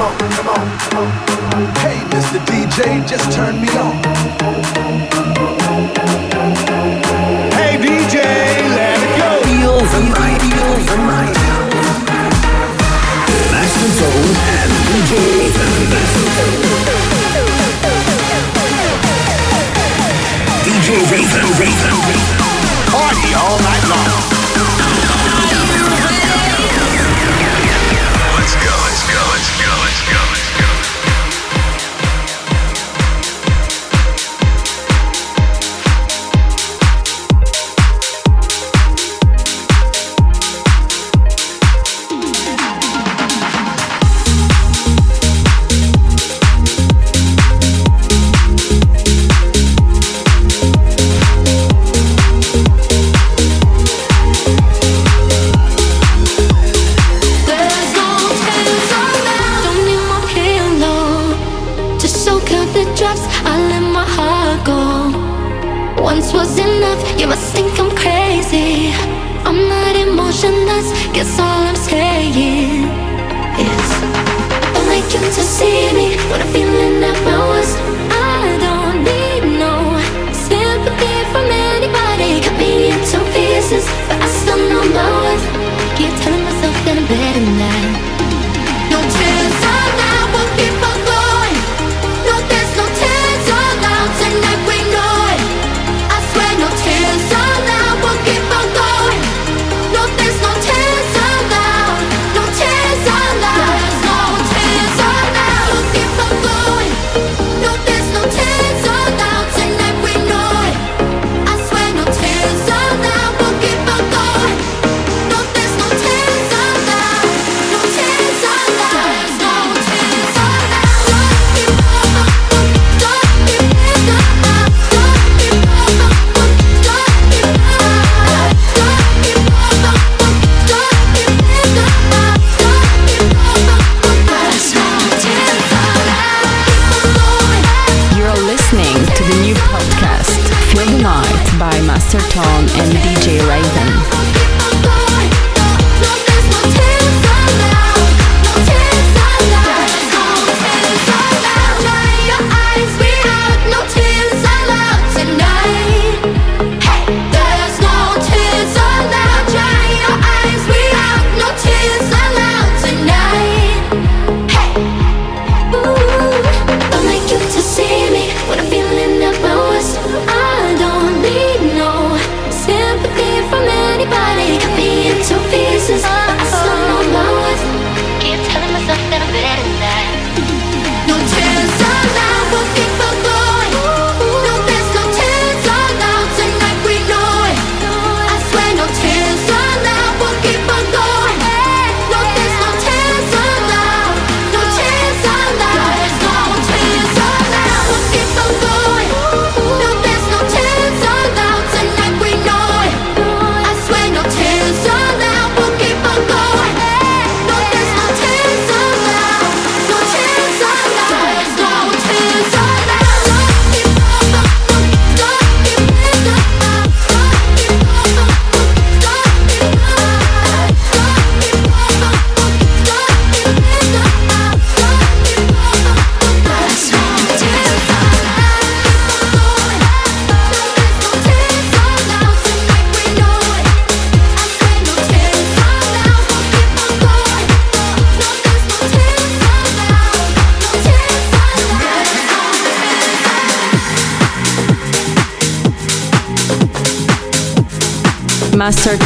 come on, come on, come on. Hey, Mr. DJ, just turn me on. Hey, DJ, let it go. Feel the night, feel the night. Master Tone and DJ Raven. DJ Raven. Party all night long.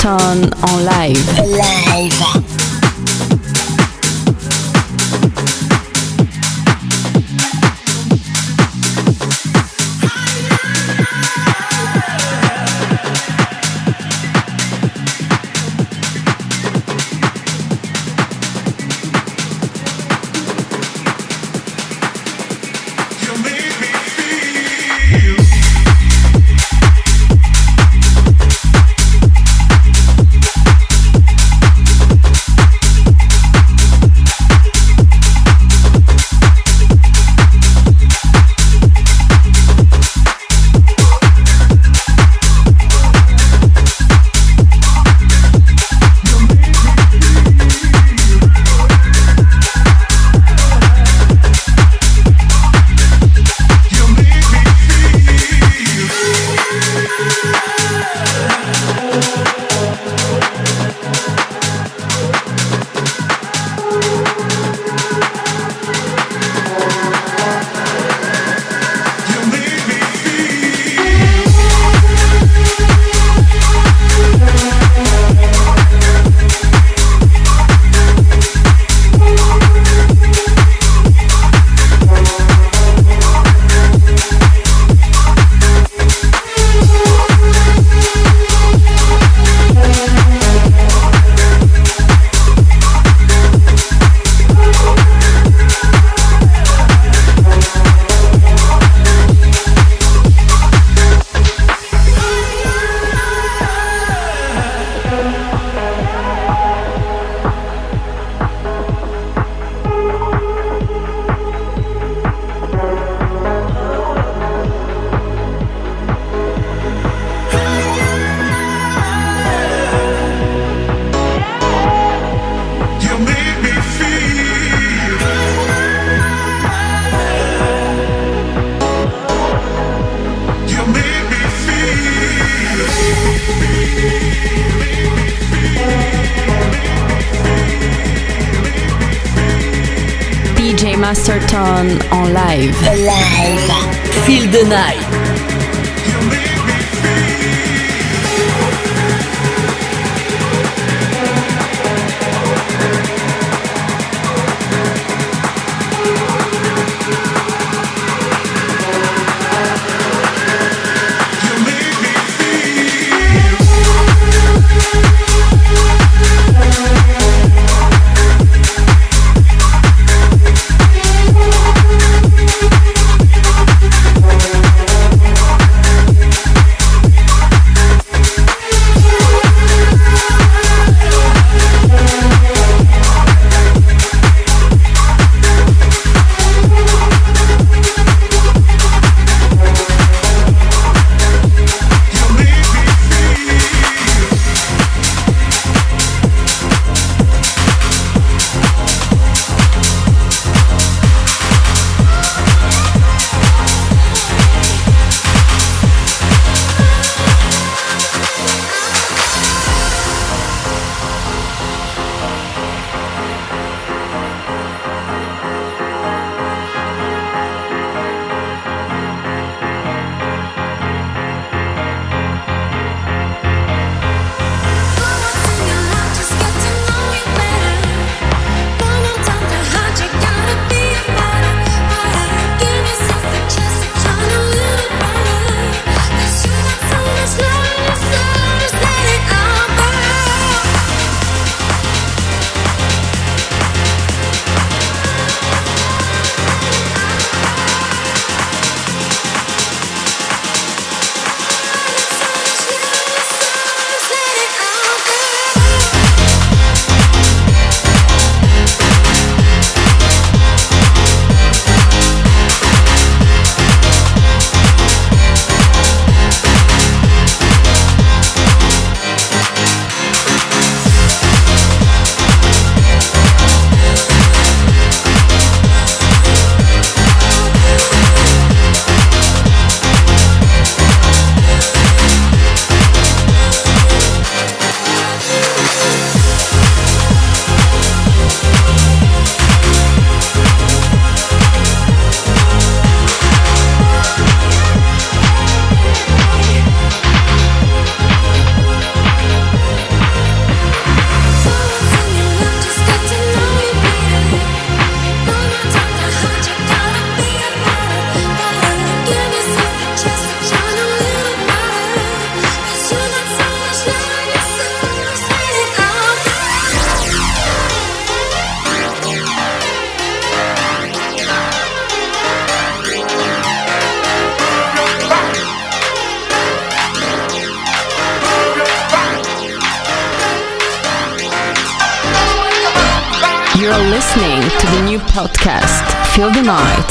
Master Tone en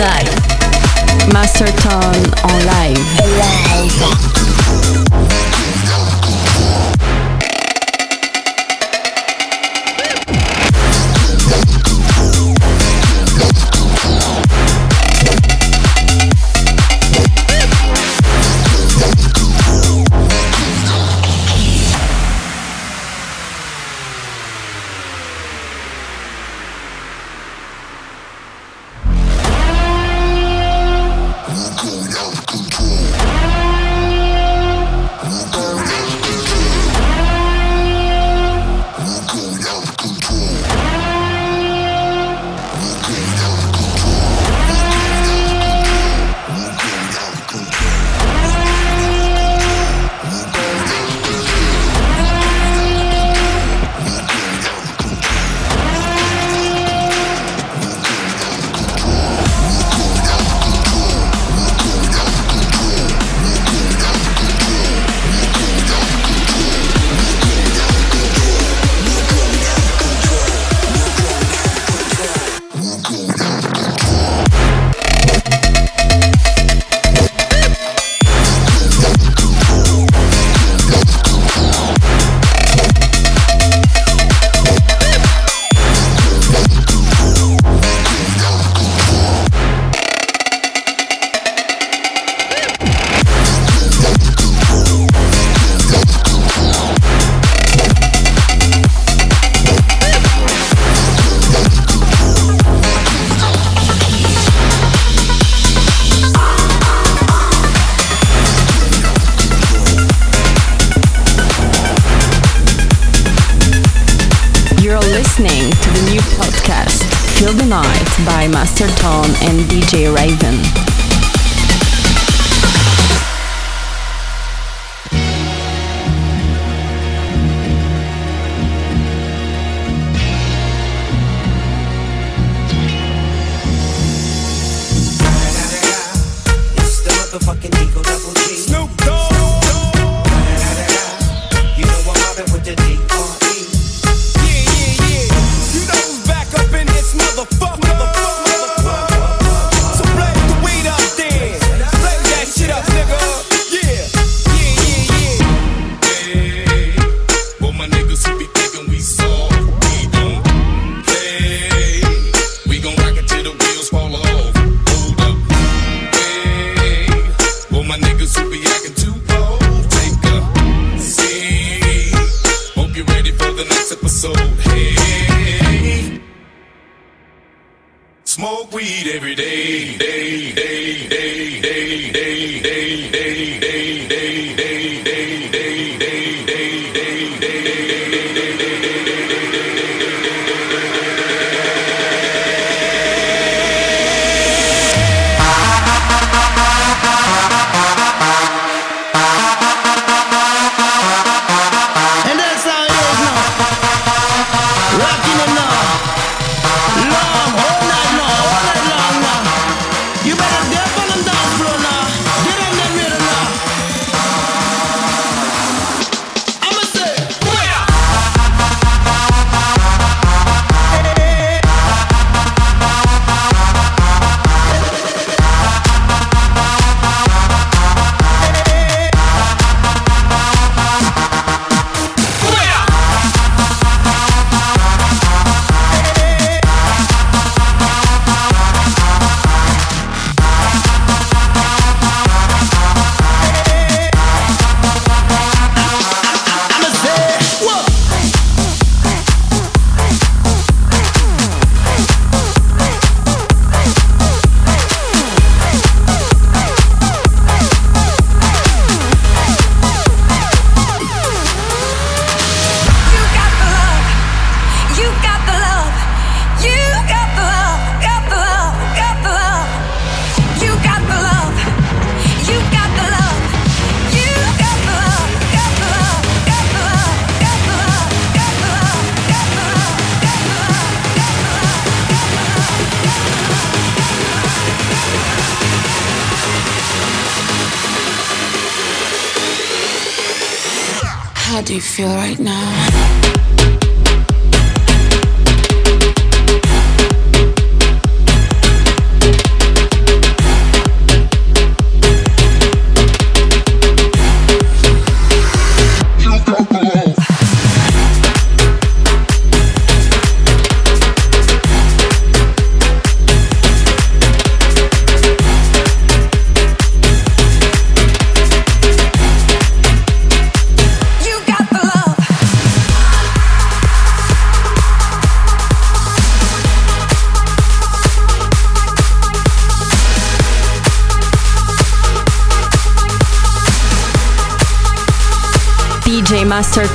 Going out of control.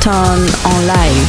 Master Tone en live.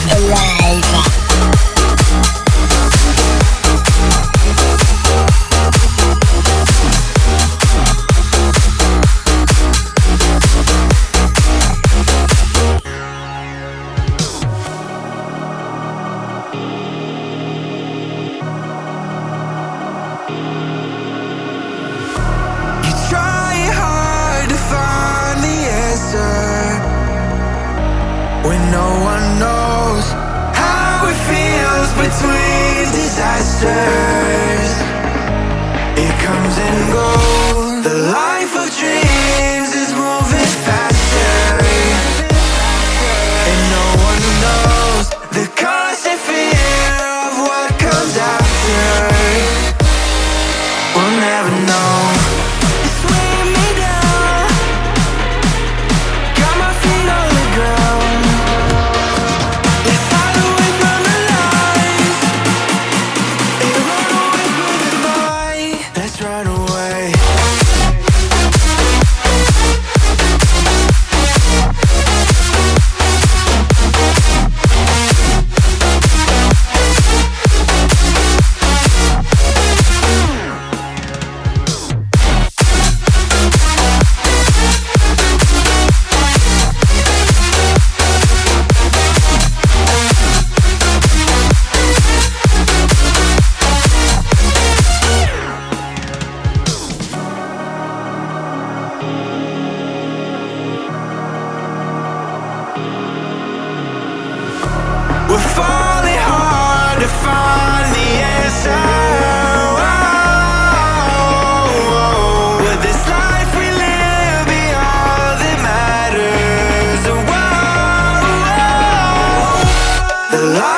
alive.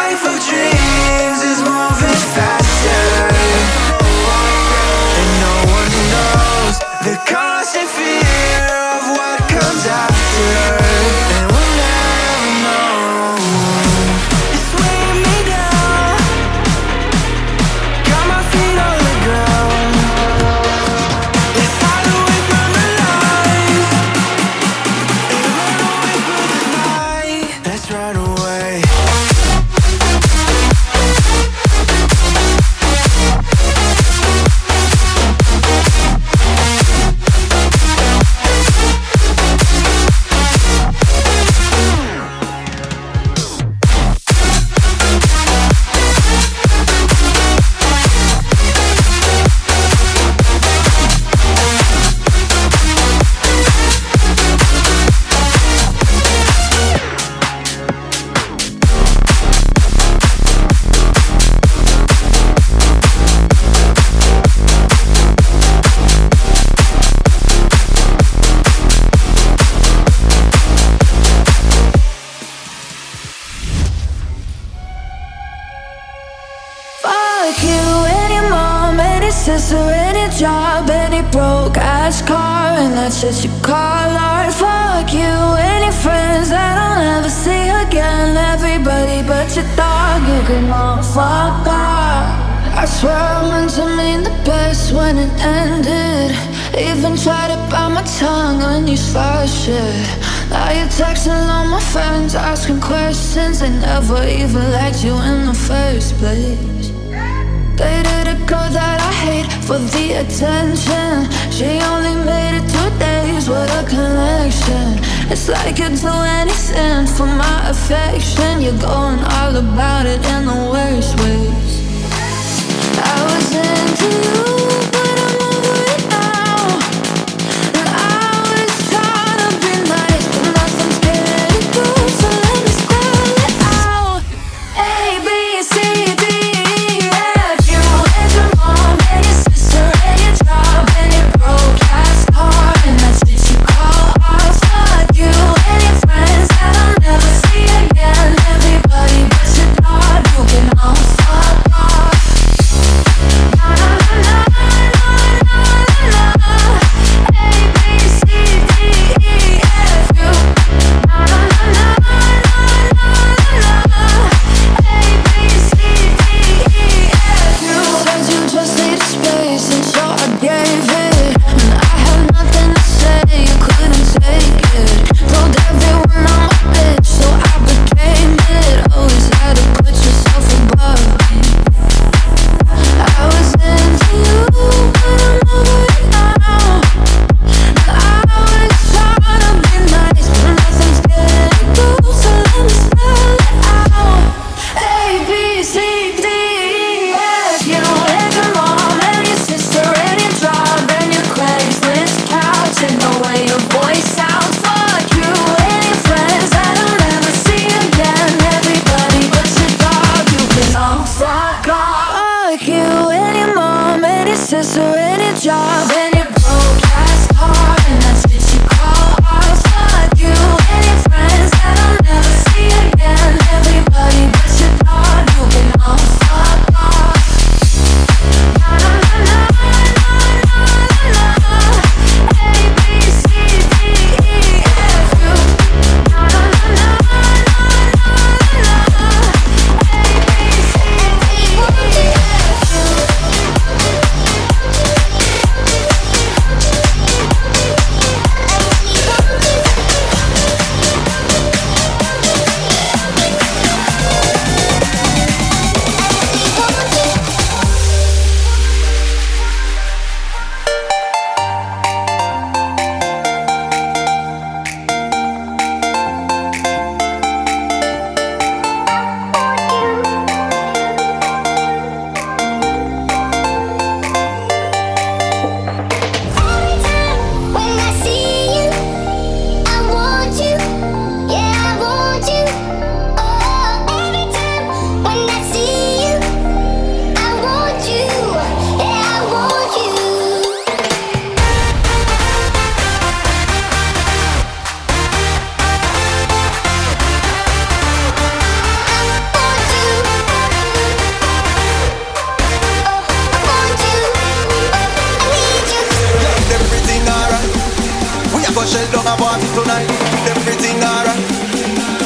go shell down a party tonight. Everything alright.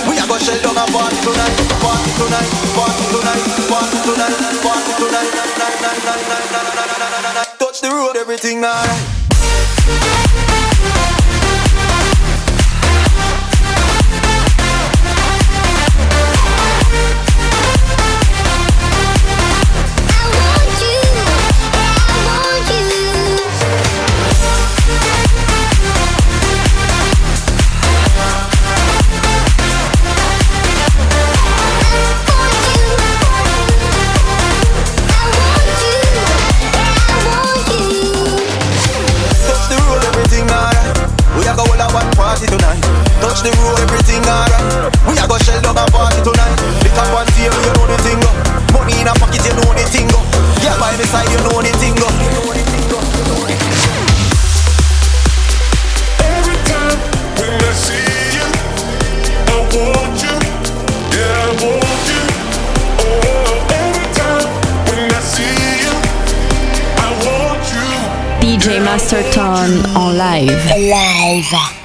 We a go shell down a party tonight. Party tonight. Party tonight. Party tonight. Party tonight. Touch the road. Everything alright. you know the thing up. Money in a pocket, you know the thing up. Yeah, by the side, you know the thing up. DJ Master Tone en live. Live.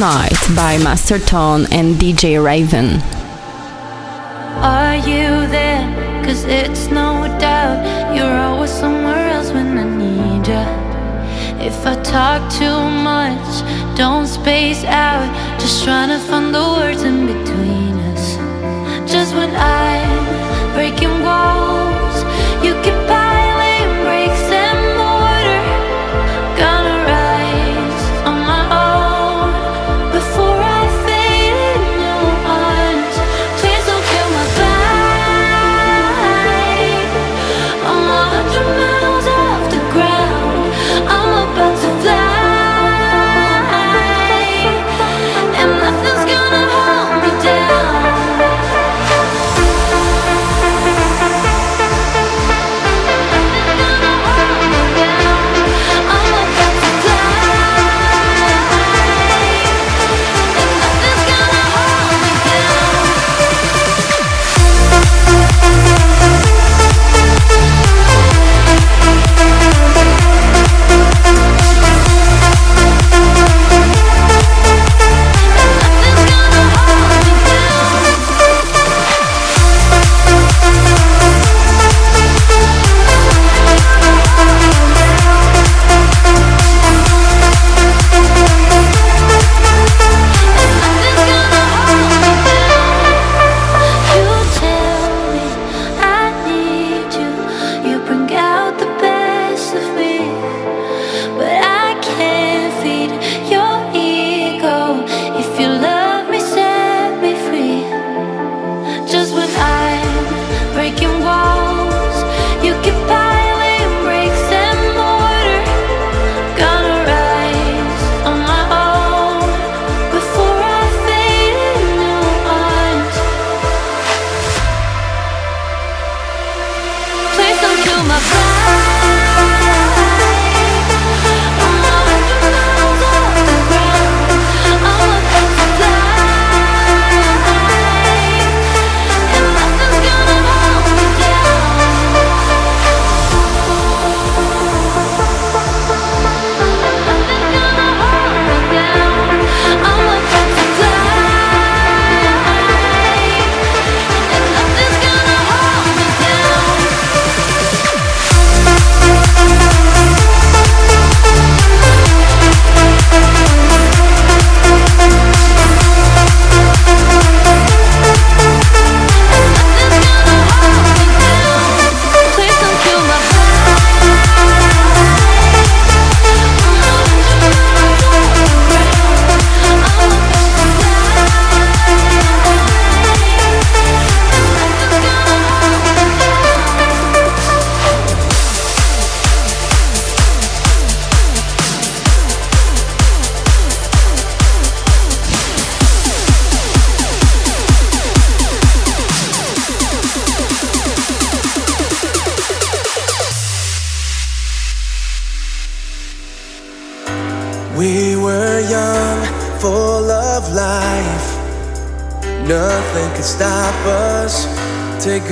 Night by Master Tone and DJ Raven. Are you there? Cause it's no doubt you're always somewhere else when I need you. If I talk too much, don't space out. Just trying to find the words in between us. Just when I'm breaking walls, you keep piling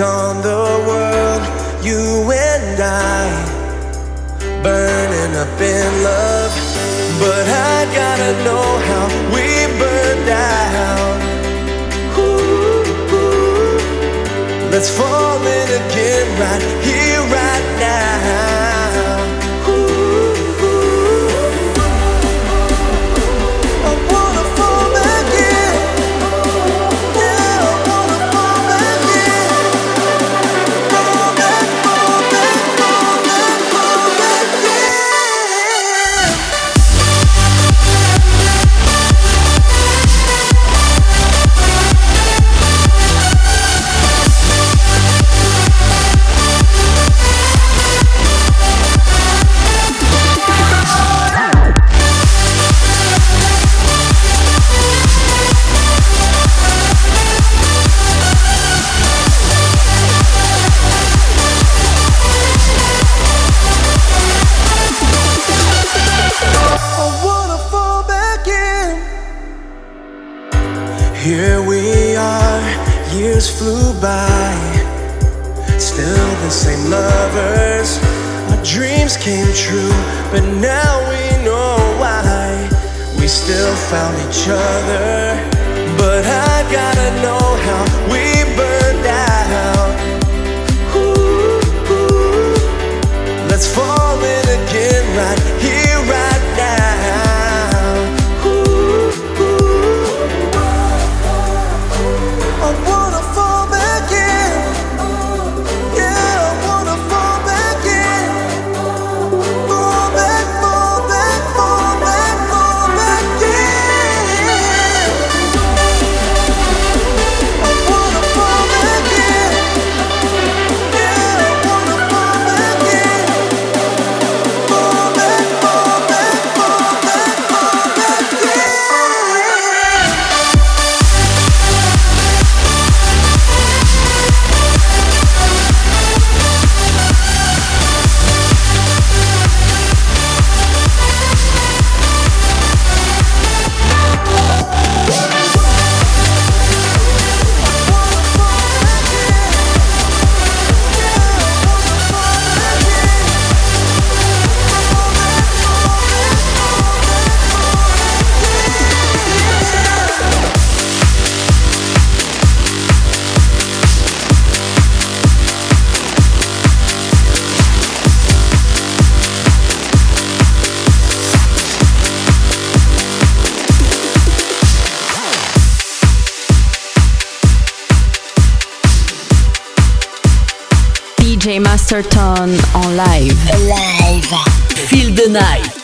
on the Masterton en live. Live. Feel the night.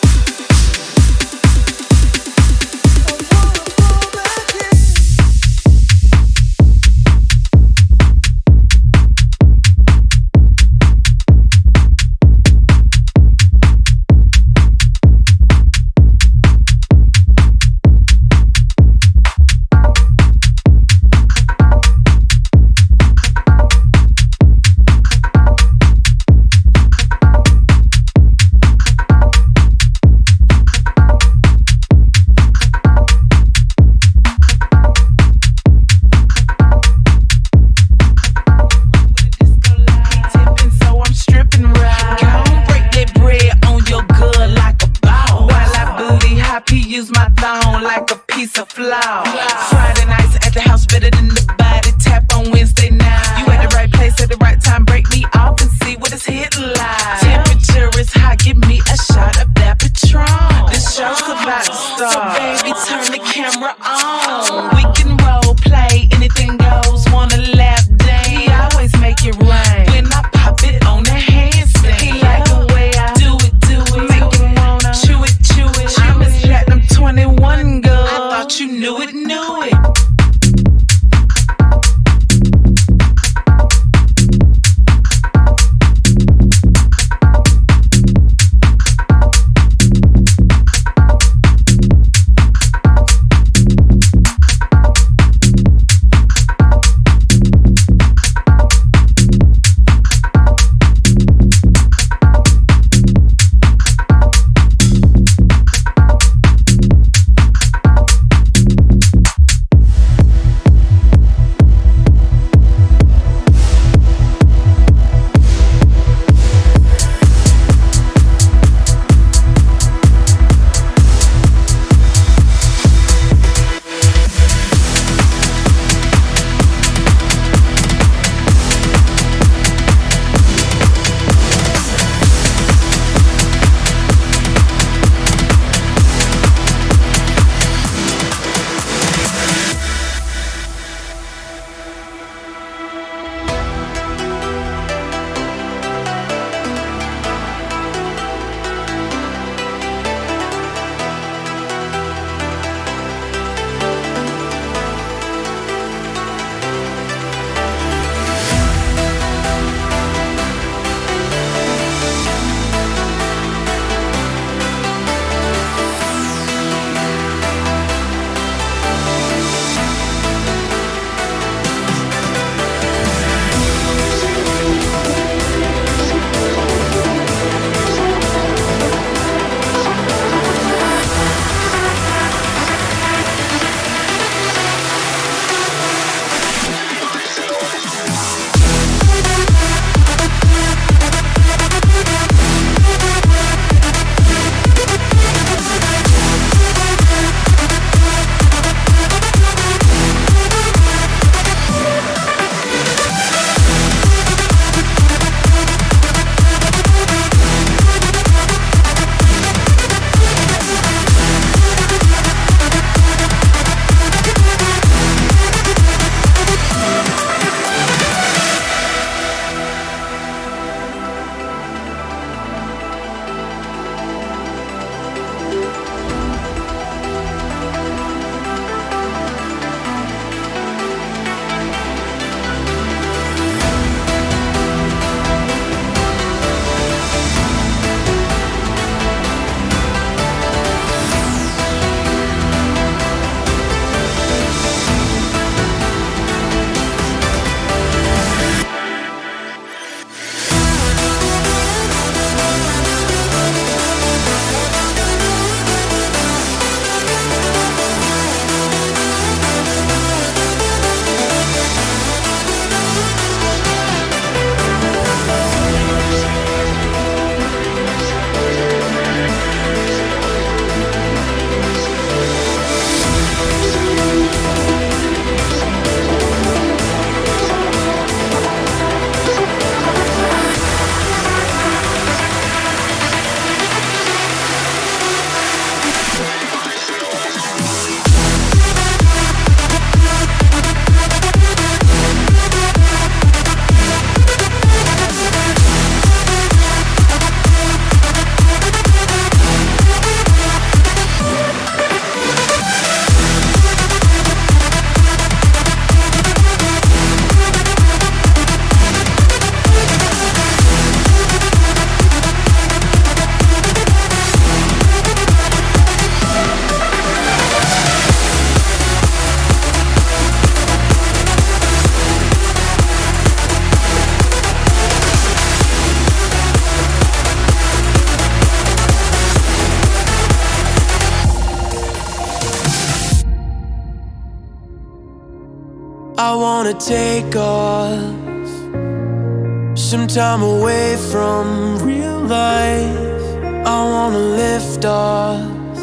time away from real life. I wanna lift off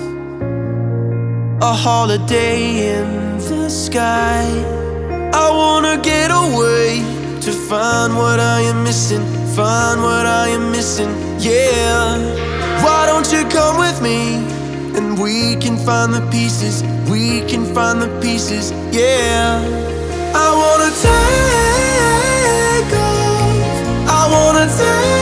a holiday in the sky. I wanna get away to find what I am missing, find what I am missing, yeah. Why don't you come with me and we can find the pieces, we can find the pieces, yeah. I wanna take 我在。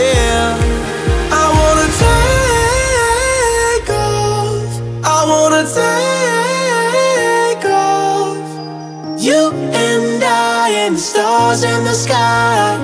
I wanna take off. I wanna take off. You and I in the stars in the sky.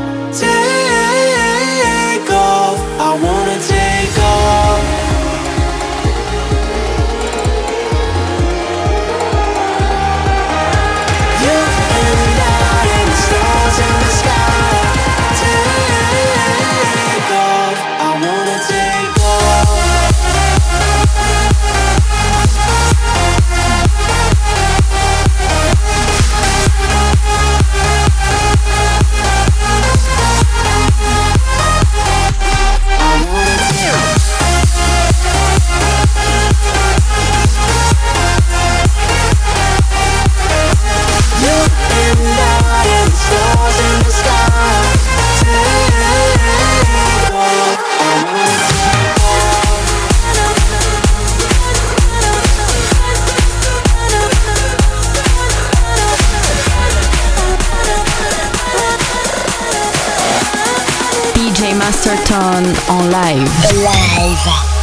on en live. Live.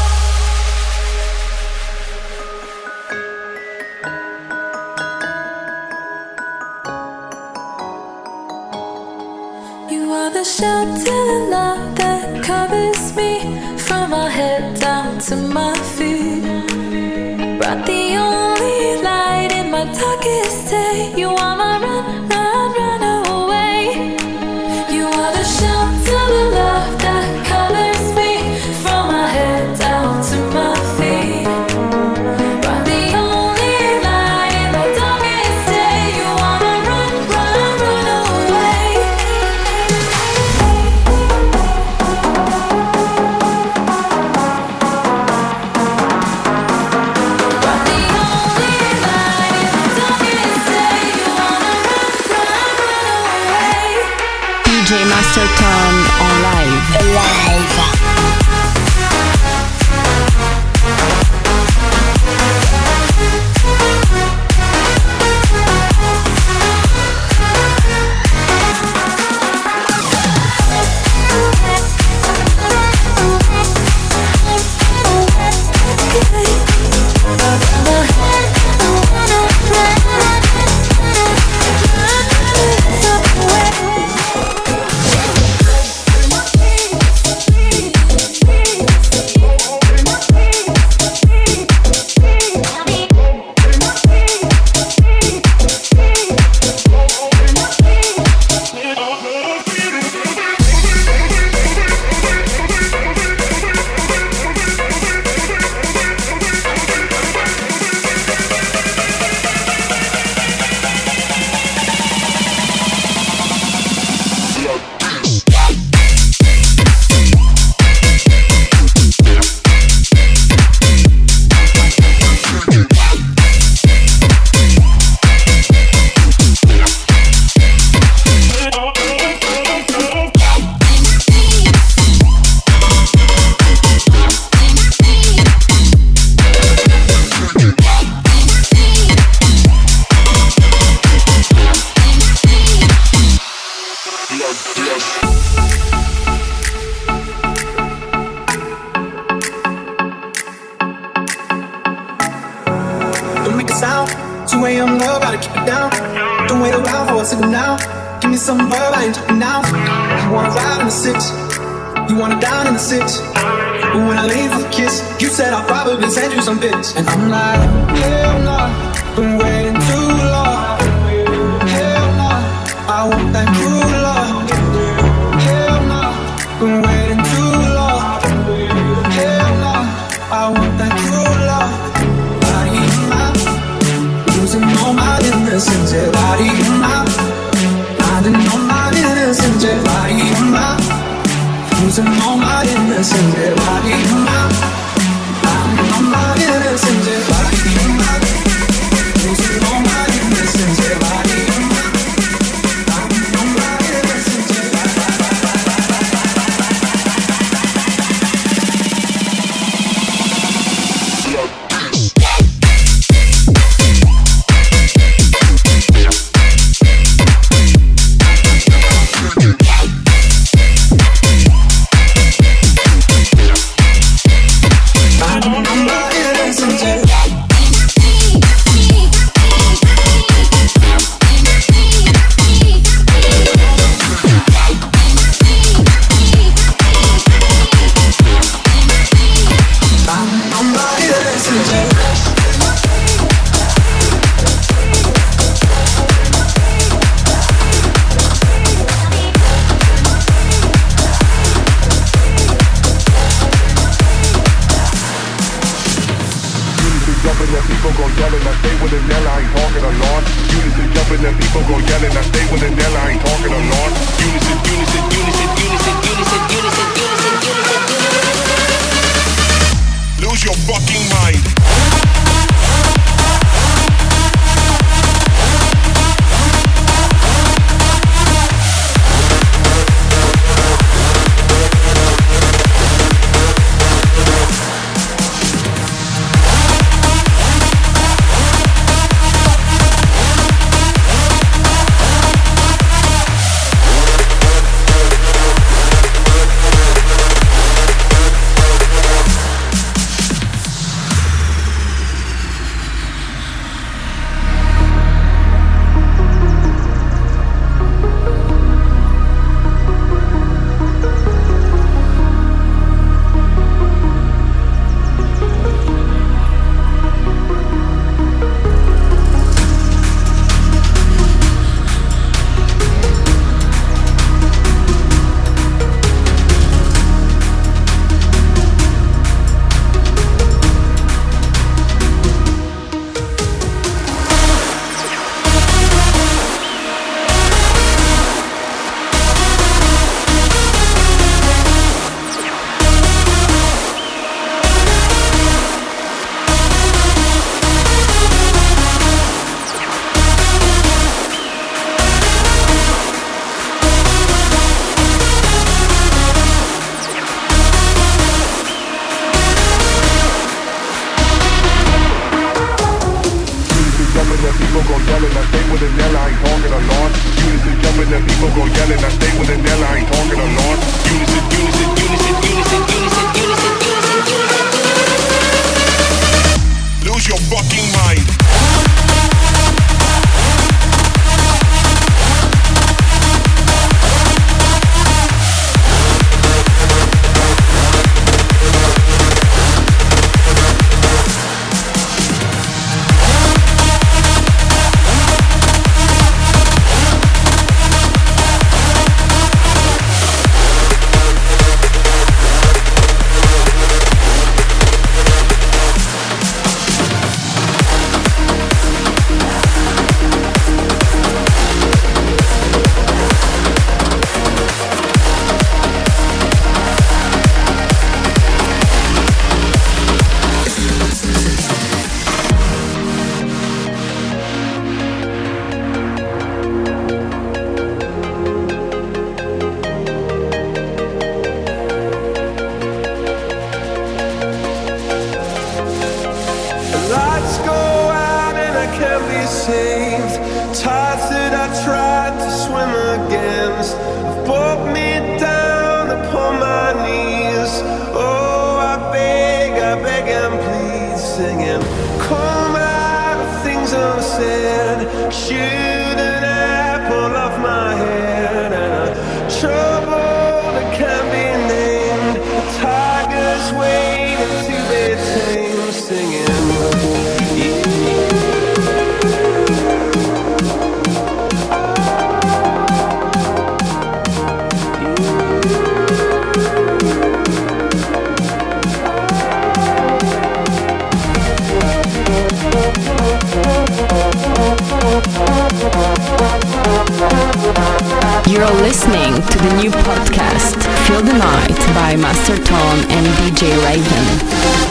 The Night by Master Tone and DJ Raven.